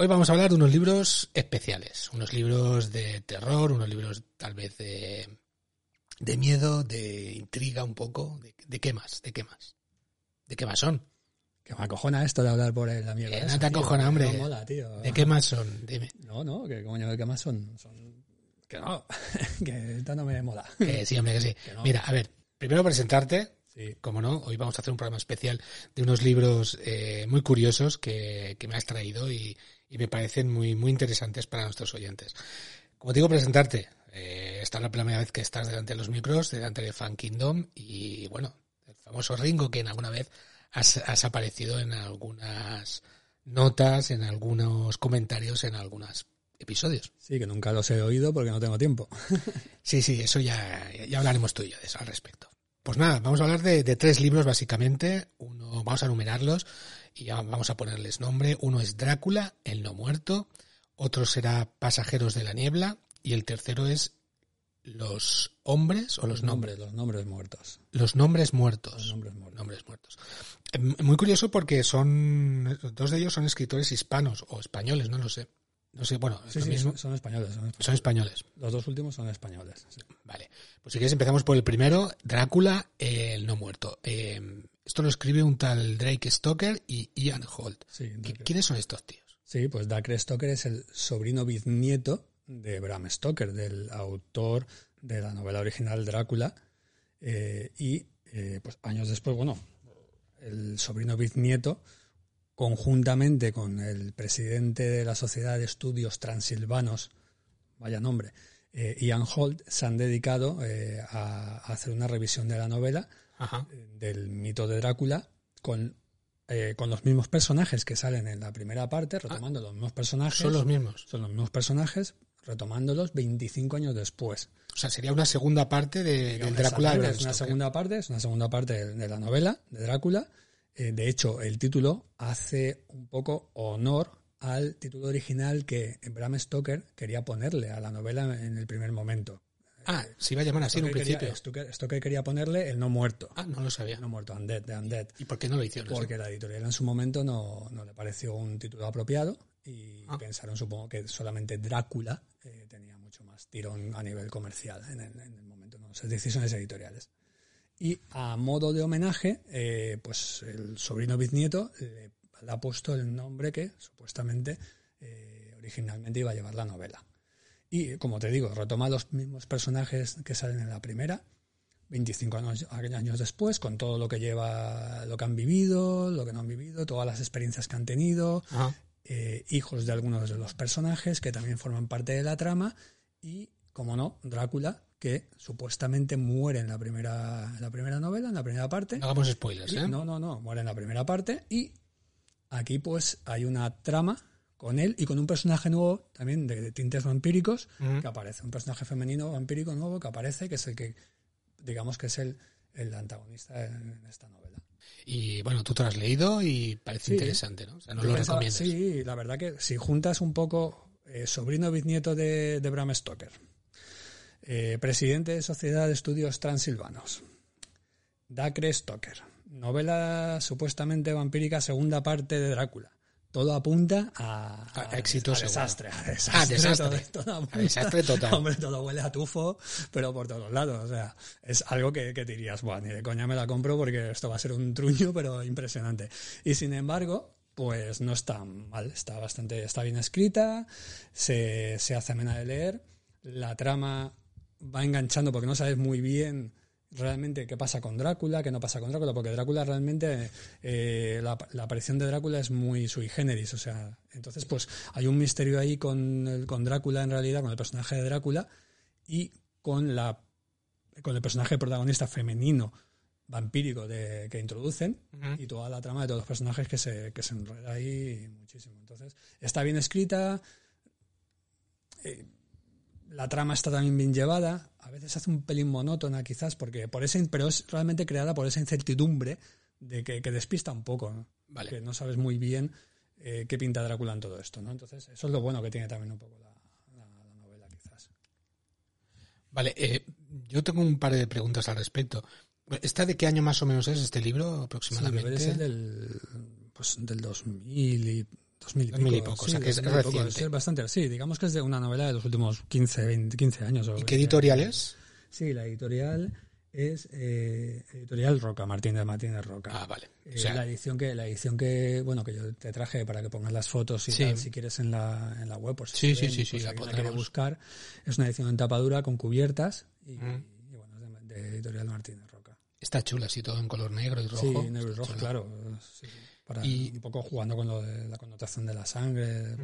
Hoy vamos a hablar de unos libros especiales, unos libros de terror, unos libros tal vez de, de miedo, de intriga un poco. De, qué más? ¿De qué más? ¿De qué más son? Que me acojona esto de hablar por la mierda. Eh, no te acojona, hombre. ¿De qué más son? Dime. No, no, que coño, ¿de qué más son? son... Que no, que esta no me mola. Que sí, hombre, que sí. Mira, a ver, primero presentarte. Sí. Como no, hoy vamos a hacer un programa especial de unos libros eh, muy curiosos que, que me has traído y, y me parecen muy, muy interesantes para nuestros oyentes. Como te digo, presentarte. Eh, esta es la primera vez que estás delante de los micros, delante de Fan Kingdom y bueno, el famoso Ringo que en alguna vez has, aparecido en algunas notas, en algunos comentarios, en algunos episodios. Sí, que nunca los he oído porque no tengo tiempo. sí, sí, eso ya, ya hablaremos tú y yo de eso al respecto. Pues nada, vamos a hablar de, de, tres libros básicamente. Uno, vamos a enumerarlos y ya vamos a ponerles nombre. Uno es Drácula, el no muerto, otro será Pasajeros de la niebla y el tercero es los hombres o los, nombres. Los nombres muertos. Los nombres muertos. Los nombres muertos. Nombres muertos. Em, muy curioso porque son dos de ellos son escritores hispanos o españoles, no lo sé. No sé, bueno, sí, sí, Son, españoles, son españoles. Los dos últimos son españoles. Vale. Pues si quieres empezamos por el primero, Drácula, el no muerto. Eh, esto lo escribe un tal Drake Stoker y Ian Holt. ¿Quiénes son estos tíos? Sí, pues Drake Stoker es el sobrino bisnieto de Bram Stoker, del autor de la novela original Drácula. Eh, y eh, pues años después, bueno, el sobrino bisnieto, conjuntamente con el presidente de la Sociedad de Estudios Transilvanos, vaya nombre, eh, Ian Holt, se han dedicado a hacer una revisión de la novela del mito de Drácula con, eh, con los mismos personajes que salen en la primera parte, ah. retomando los mismos personajes. Son los mismos. Son los mismos personajes, retomándolos 25 años después. O sea, sería una segunda parte de, del Drácula. Es una segunda parte, es una segunda parte de la novela de Drácula. Eh, de hecho, el título hace un poco honor al título original que Bram Stoker quería ponerle a la novela en el primer momento. Ah, se iba a llamar así en un principio. esto, que, quería ponerle el no muerto. Ah, no lo sabía. No muerto, Undead, de Undead. ¿Y por qué no lo hicieron? Porque la editorial en su momento no, le pareció un título apropiado y ah. pensaron, supongo, que solamente Drácula eh, tenía mucho más tirón a nivel comercial en el, momento, no sé, decisiones editoriales. Y a modo de homenaje, eh, pues el sobrino bisnieto le, ha puesto el nombre que supuestamente eh, originalmente iba a llevar la novela. Y, como te digo, retoma los mismos personajes que salen en la primera, 25 años, años después, con todo lo que lleva, lo que han vivido, lo que no han vivido, todas las experiencias que han tenido, eh, hijos de algunos de los personajes que también forman parte de la trama, y, como no, Drácula, que supuestamente muere en la primera, la primera novela, en la primera parte. No hagamos spoilers, ¿eh? No, no, no, muere en la primera parte, y aquí pues hay una trama con él y con un personaje nuevo también de, tintes vampíricos que aparece, un personaje femenino vampírico nuevo que aparece, que es el que, digamos que es el, el antagonista en, esta novela. Y bueno, tú te lo has leído y parece interesante, ¿no? O sea, no lo recomiendas. Sí, la verdad que si juntas un poco eh, sobrino bisnieto de, de Bram Stoker, eh, presidente de Sociedad de Estudios Transilvanos, Dacre Stoker, novela supuestamente vampírica, segunda parte de Drácula todo apunta a, a, éxito desastre, a desastre. Todo, desastre total. Hombre, todo huele a tufo, pero por todos lados. O sea, es algo que, que dirías, bueno, ni de coña me la compro porque esto va a ser un truño, pero impresionante. Y sin embargo, pues no está mal, está bastante, está bien escrita, se, se hace amena de leer, la trama va enganchando porque no sabes muy bien realmente qué pasa con Drácula, qué no pasa con Drácula, porque Drácula realmente, eh, la, aparición de Drácula es muy sui generis, o sea, entonces pues hay un misterio ahí con, el, con Drácula en realidad, con el personaje de Drácula y con, la, con el personaje protagonista femenino vampírico de, que introducen y toda la trama de todos los personajes que se, que se enreda ahí muchísimo. Entonces, está bien escrita. Eh, la trama está también bien llevada. A veces hace un pelín monótona, quizás, porque por ese, pero es realmente creada por esa incertidumbre de que, despista un poco, ¿no? Vale. Que no sabes muy bien eh, qué pinta Drácula en todo esto, ¿no? Entonces, eso es lo bueno que tiene también un poco la, novela, quizás. Vale, eh, yo tengo un par de preguntas al respecto. ¿Esta de qué año más o menos es este libro aproximadamente? Sí, del, pues, del 2000 y 2000 y poco, o sea que es reciente. bastante, sí, digamos que es de una novela de los últimos 15, 20, 15 años. ¿Y qué editorial es? Sí, la editorial es eh, editorial Roca, Martín de Martínez Roca. Ah, vale. Eh, la edición que la edición que bueno que yo te traje para que pongas las fotos y tal, si quieres en la, en la web, pues sí, sí, sí, pues la, quiere buscar. Es una edición en tapadura con cubiertas y, bueno, es de, editorial Martínez Roca. Está chula, así todo en color negro y rojo. Sí, negro y rojo, claro. Sí y, un poco jugando con lo de la connotación de la sangre.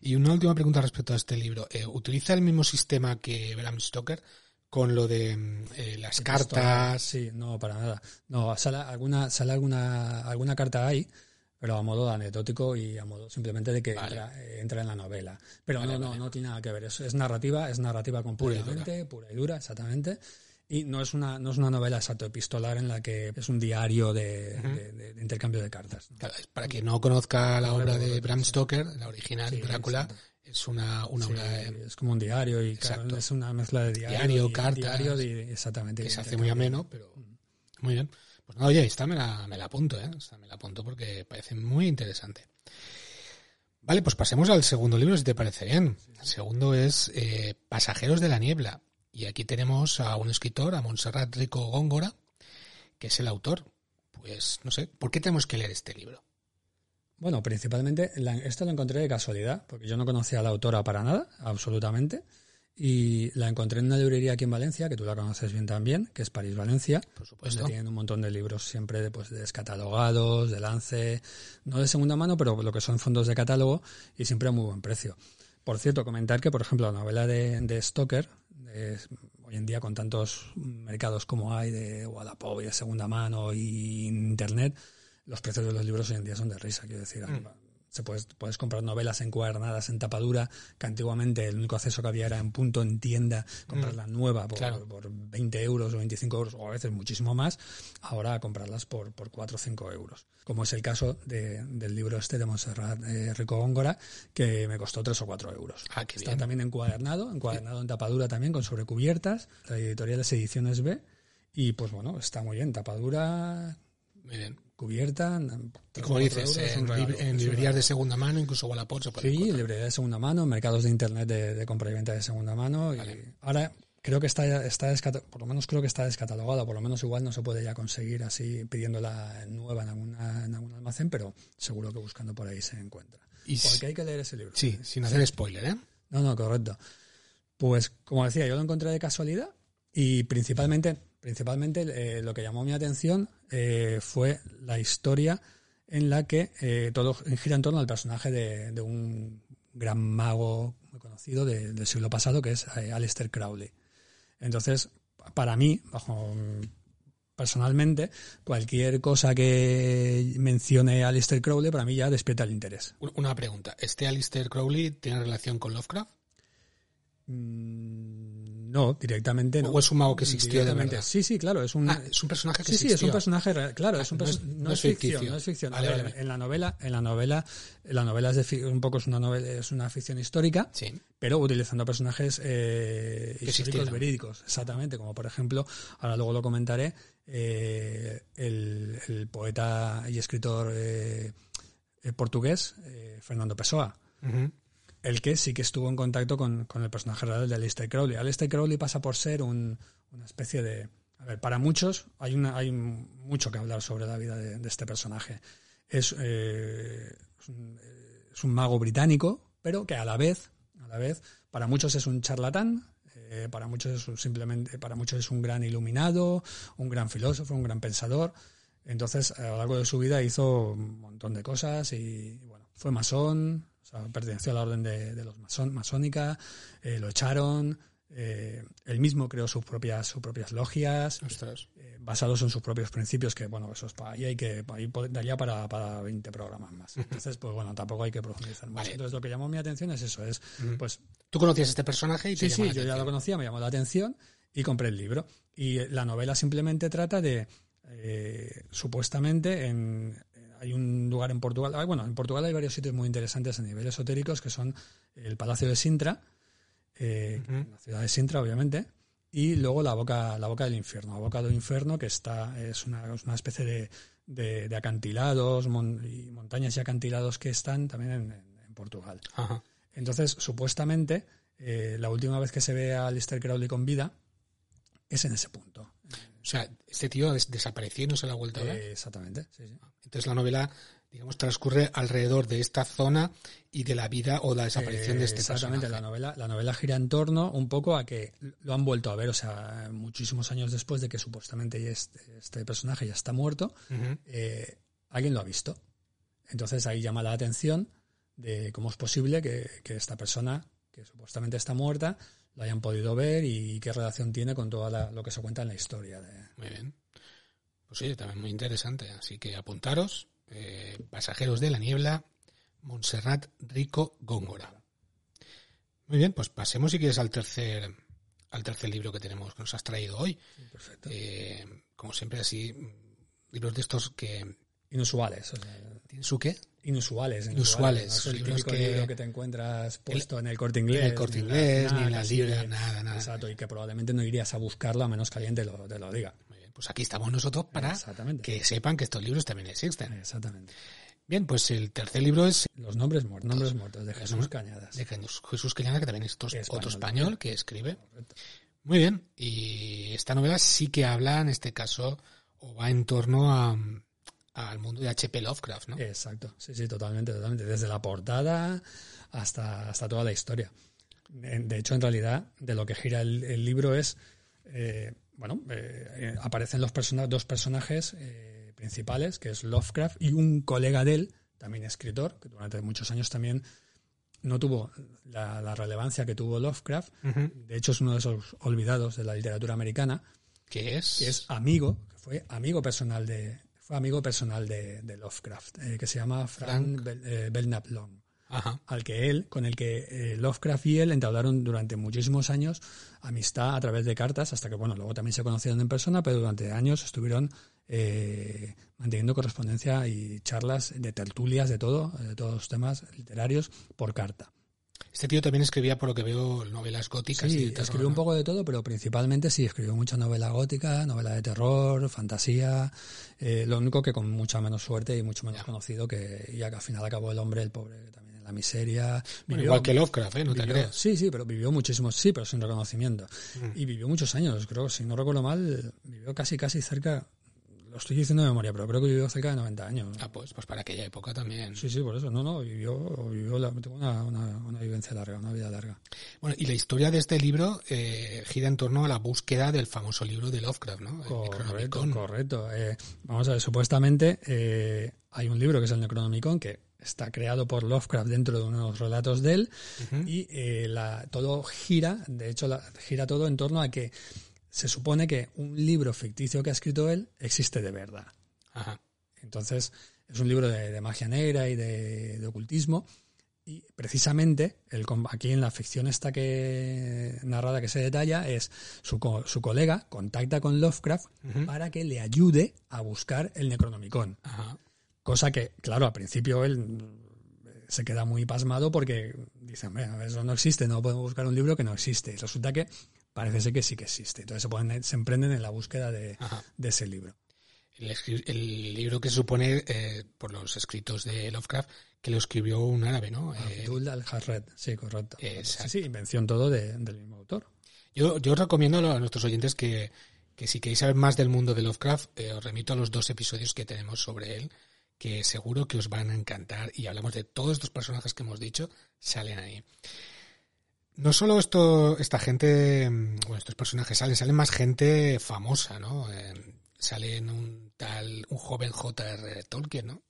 Y una última pregunta respecto a este libro. Eh, ¿Utiliza el mismo sistema que Bram Stoker con lo de mm, eh, las cartas? Sí, no, para nada. No, sale alguna, sale alguna, alguna carta ahí, pero a modo anecdótico y a modo simplemente de que entra, en la novela. Pero no, no, no tiene nada que ver. Es, es narrativa, es narrativa completamente, pura y dura, exactamente. Y no es una, no es una novela exacto epistolar en la que es un diario de, intercambio de cartas. para quien no conozca la obra de Bram Stoker, la original Drácula, es una, una obra. Es como un diario y es una mezcla de diario, diario cartas. exactamente. Que se hace muy ameno, pero. Muy bien. Pues nada, oye, esta me la, me la apunto, ¿eh? Esta me la apunto porque parece muy interesante. Vale, pues pasemos al segundo libro, si te parece bien. El segundo es eh, Pasajeros de la Niebla. Y aquí tenemos a un escritor, a Montserrat Rico Góngora, que es el autor. Pues no sé, ¿por qué tenemos que leer este libro? Bueno, principalmente, esto lo encontré de casualidad, porque yo no conocía a la autora para nada, absolutamente. Y la encontré en una librería aquí en Valencia, que tú la conoces bien también, que es París Valencia. Por supuesto. tienen un montón de libros siempre de, pues, descatalogados, de lance, no de segunda mano, pero lo que son fondos de catálogo y siempre a muy buen precio. Por cierto, comentar que, por ejemplo, la novela de, de Stoker, hoy en día con tantos mercados como hay de Wallapop y de segunda mano y internet, los precios de los libros hoy en día son de risa, quiero decir. Mm se puedes, puedes comprar novelas encuadernadas en tapadura, que antiguamente el único acceso que había era en punto en tienda, comprarla mm. nueva por, por, 20 euros o 25 euros, o a veces muchísimo más, ahora comprarlas por, por 4 o 5 euros. Como es el caso de, del libro este de Montserrat eh, Rico Góngora, que me costó 3 o 4 euros. Ah, Está también encuadernado, encuadernado en tapadura también, con sobrecubiertas, la editorial es Ediciones B, y pues bueno, está muy bien, tapadura... Muy bien cubierta. como dices, en, librerías de segunda mano, incluso Wallapop se puede Sí, librerías de segunda mano, mercados de internet de, compra y venta de segunda mano. Y ahora creo que está, está por lo menos creo que está descatalogada, por lo menos igual no se puede ya conseguir así pidiéndola nueva en, alguna, en algún almacén, pero seguro que buscando por ahí se encuentra. Y Porque hay que leer ese libro. Sí, sin hacer spoiler, ¿eh? No, no, correcto. Pues como decía, yo lo encontré de casualidad y principalmente principalmente eh, lo que llamó mi atención eh, fue la historia en la que eh, todo gira en torno al personaje de, un gran mago muy conocido del siglo pasado, que es Aleister Crowley. Entonces, para mí, bajo personalmente, cualquier cosa que mencione Aleister Crowley, para mí ya despierta el interés. Una pregunta, ¿este Aleister Crowley tiene relación con Lovecraft? Mm, no, directamente no. ¿O es un mago que existió de verdad? Sí, sí, claro, es un, ah, es un personaje que Sí, sí, es un personaje claro, es un ah, no, es, ficción, no es ficción. En la novela, en la novela, la novela es de, un poco es una novela, es una ficción histórica, pero utilizando personajes eh, históricos verídicos, exactamente, como por ejemplo, ahora luego lo comentaré, eh, el, poeta y escritor eh, eh portugués Fernando Pessoa el que sí que estuvo en contacto con, el personaje real de Aleister Crowley. Aleister Crowley pasa por ser una especie de... A ver, para muchos hay, una, hay mucho que hablar sobre la vida de, este personaje. es, es, un, mago británico, pero que a la vez, a la vez, para muchos es un charlatán, para muchos es simplemente, para muchos es un gran iluminado, un gran filósofo, un gran pensador. Entonces, a lo largo de su vida hizo un montón de cosas y, bueno, fue masón, o sea, perteneció a la orden de, los masón, masónica, eh, lo echaron, eh, él mismo creó sus propias, sus propias logias, eh, basados en sus propios principios, que bueno, eso es para ahí hay que, ahí daría para, para 20 programas más. Entonces, pues bueno, tampoco hay que profundizar mucho. Entonces, lo que llamó mi atención es eso, es, pues... ¿Tú conocías este personaje? Y sí, sí, yo ya lo conocía, me llamó la atención y compré el libro. Y la novela simplemente trata de eh, supuestamente en, hay un lugar en Portugal, ah, bueno, en Portugal hay varios sitios muy interesantes a nivel esotéricos que son el Palacio de Sintra, eh, la ciudad de Sintra, obviamente, y luego la boca, la boca del infierno, la boca del infierno que está es una, especie de, acantilados y montañas y acantilados que están también en, Portugal. Entonces, supuestamente, eh, la última vez que se ve a Lister Crowley con vida es en ese punto. O sea, este tío desapareció y no se la ha vuelto a ver. exactamente. Entonces la novela, digamos, transcurre alrededor de esta zona y de la vida o la desaparición de este Exactamente, la novela, la novela gira en torno un poco a que lo han vuelto a ver, o sea, muchísimos años después de que supuestamente este, este personaje ya está muerto, eh, alguien lo ha visto. Entonces ahí llama la atención de cómo es posible que, que esta persona, que supuestamente está muerta, lo hayan podido ver y qué relación tiene con todo lo que se cuenta en la historia. De... Muy bien. Pues sí, también muy interesante. Así que apuntaros, eh, Pasajeros de la Niebla, Montserrat Rico Góngora. Muy bien, pues pasemos si quieres al tercer al tercer libro que tenemos, que nos has traído hoy. Perfecto. Eh, como siempre, así, libros de estos que... Inusuales. ¿Tienen su qué? Inusuales. Inusuales. el típico libro que te encuentras puesto en el corte inglés. En el corte inglés, ni en la libra, nada, nada. Exacto, y que probablemente no irías a buscarlo a menos que alguien te lo, te lo diga. Muy bien, pues aquí estamos nosotros para que sepan que estos libros también existen. Exactamente. Bien, pues el tercer libro es Los nombres muertos, nombres muertos de Jesús Cañadas. De Jesús Cañadas, que también es otro español que escribe. Muy bien, y esta novela sí que habla, en este caso, o va en torno a, al mundo de H.P. Lovecraft, ¿no? Exacto, sí, sí, totalmente, totalmente. Desde la portada hasta, hasta toda la historia. De hecho, en realidad, de lo que gira el, libro es, eh, bueno, eh, eh, aparecen los dos personajes principales, que es Lovecraft y un colega de él, también escritor, que durante muchos años también no tuvo la, relevancia que tuvo Lovecraft. De hecho, es uno de esos olvidados de la literatura americana. ¿Qué es? Que es amigo, que fue amigo personal de, amigo personal de, Lovecraft, eh, que se llama Frank, eh, Belknap Long. Al que él, con el que eh, Lovecraft y él entablaron durante muchísimos años amistad a través de cartas, hasta que, bueno, luego también se conocieron en persona, pero durante años estuvieron manteniendo correspondencia y charlas de tertulias de todo, de todos los temas literarios por carta. Este tío también escribía, por lo que veo, novelas góticas. Sí, escribió un poco de todo, pero principalmente sí, escribió mucha novela gótica, novela de terror, fantasía. Eh, lo único que con mucha menos suerte y mucho menos conocido, que ya que al final acabó el hombre, el pobre, también en la miseria. igual que Lovecraft, ¿eh? No te creas. Sí, sí, pero vivió muchísimo, sí, pero sin reconocimiento. Mm. Y vivió muchos años, creo, si no recuerdo mal, vivió casi, casi cerca, lo estoy diciendo de memoria, pero creo que vivió cerca de 90 años. Ah, pues, pues para aquella época también. Sí, sí, por eso. No, no, vivió, vivió la, una, una, vivencia larga, una vida larga. Bueno, y la historia de este libro eh, gira en torno a la búsqueda del famoso libro de Lovecraft, ¿no? Correcto, correcto. Eh, vamos a ver, supuestamente eh, hay un libro que es el Necronomicon que está creado por Lovecraft dentro de unos relatos de él y la, todo gira, de hecho, la, gira todo en torno a que se supone que un libro ficticio que ha escrito él existe de verdad. Entonces, es un libro de, magia negra y de, ocultismo. Y precisamente, el, aquí en la ficción esta que narrada que se detalla, es su, su colega contacta con Lovecraft para que le ayude a buscar el Necronomicon. Cosa que, claro, al principio él se queda muy pasmado porque dice, eso no existe, no podemos buscar un libro que no existe. Y resulta que parece ser que sí que existe. Entonces se, se emprenden en la búsqueda de, ese libro. El, libro que se supone, eh, por los escritos de Lovecraft, que lo escribió un árabe, ¿no? Abdul eh, al-Harred, sí, correcto. Sí, sí, invención todo del mismo autor. Yo, yo recomiendo a nuestros oyentes que, que si queréis saber más del mundo de Lovecraft, eh, os remito a los dos episodios que tenemos sobre él, que seguro que os van a encantar y hablamos de todos estos personajes que hemos dicho, salen ahí. No solo esto, esta gente, bueno, estos personajes salen, salen más gente famosa, ¿no? salen un tal, un joven J.R. Tolkien, ¿no?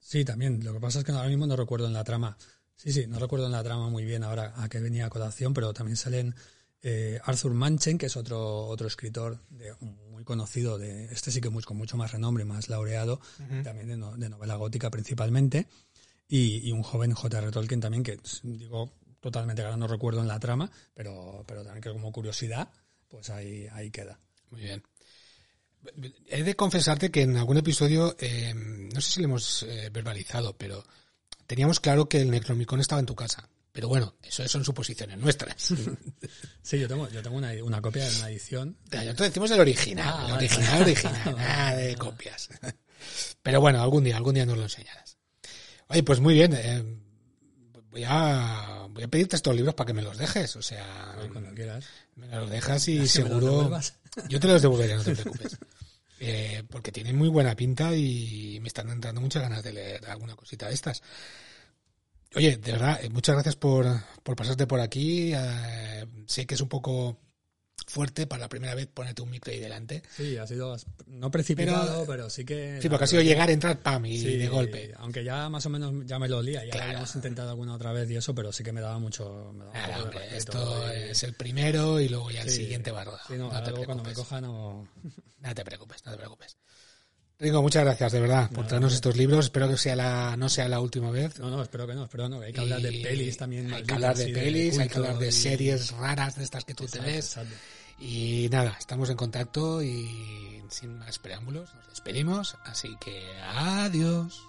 Sí, también. Lo que pasa es que ahora mismo no recuerdo en la trama. Sí, sí, no recuerdo en la trama muy bien ahora a qué venía a colación, pero también salen eh, Arthur Manchen, que es otro, otro escritor de, muy conocido, de este sí que muy, con mucho más renombre, más laureado, también de, novela gótica principalmente, y, un joven J.R. Tolkien también, que digo totalmente, ahora no recuerdo en la trama, pero, pero también que como curiosidad, pues ahí, ahí queda. Muy bien. He de confesarte que en algún episodio, eh, no sé si lo hemos eh, verbalizado, pero teníamos claro que el Necronomicon estaba en tu casa. Pero bueno, eso son suposiciones nuestras. Sí, yo tengo, yo tengo una, una copia de una edición. Nosotros decimos el original, ah, el original, original, nada de copias. Pero bueno, algún día, algún día nos lo enseñarás. Oye, pues muy bien. Eh, voy a voy a pedirte estos libros para que me los dejes, o sea, cuando quieras. Me los dejas y seguro. yo te los devolveré, no te preocupes. Eh, porque tienen muy buena pinta y me están entrando muchas ganas de leer alguna cosita de estas. Oye, de verdad, eh, muchas gracias por, por pasarte por aquí. Eh, sé que es un poco fuerte para la primera vez ponerte un micro ahí delante. Sí, ha sido no precipitado, pero, sí que... Sí, porque ha sido llegar, entrar, pam, y de golpe. Aunque ya más o menos ya me lo olía, ya habíamos intentado alguna otra vez y eso, pero sí que me daba mucho... claro, esto es el primero y luego ya el siguiente va a rodar. Sí, no, no cuando me coja no... No te preocupes, no te preocupes. Rico, muchas gracias de verdad por traernos estos libros. Espero que sea la, no sea la última vez. No, no, espero que no, espero no. Hay que hablar de pelis también. Hay que hablar de pelis, hay que hablar de series raras de estas que tú te ves. Y nada, estamos en contacto y sin más preámbulos nos despedimos. Así que adiós.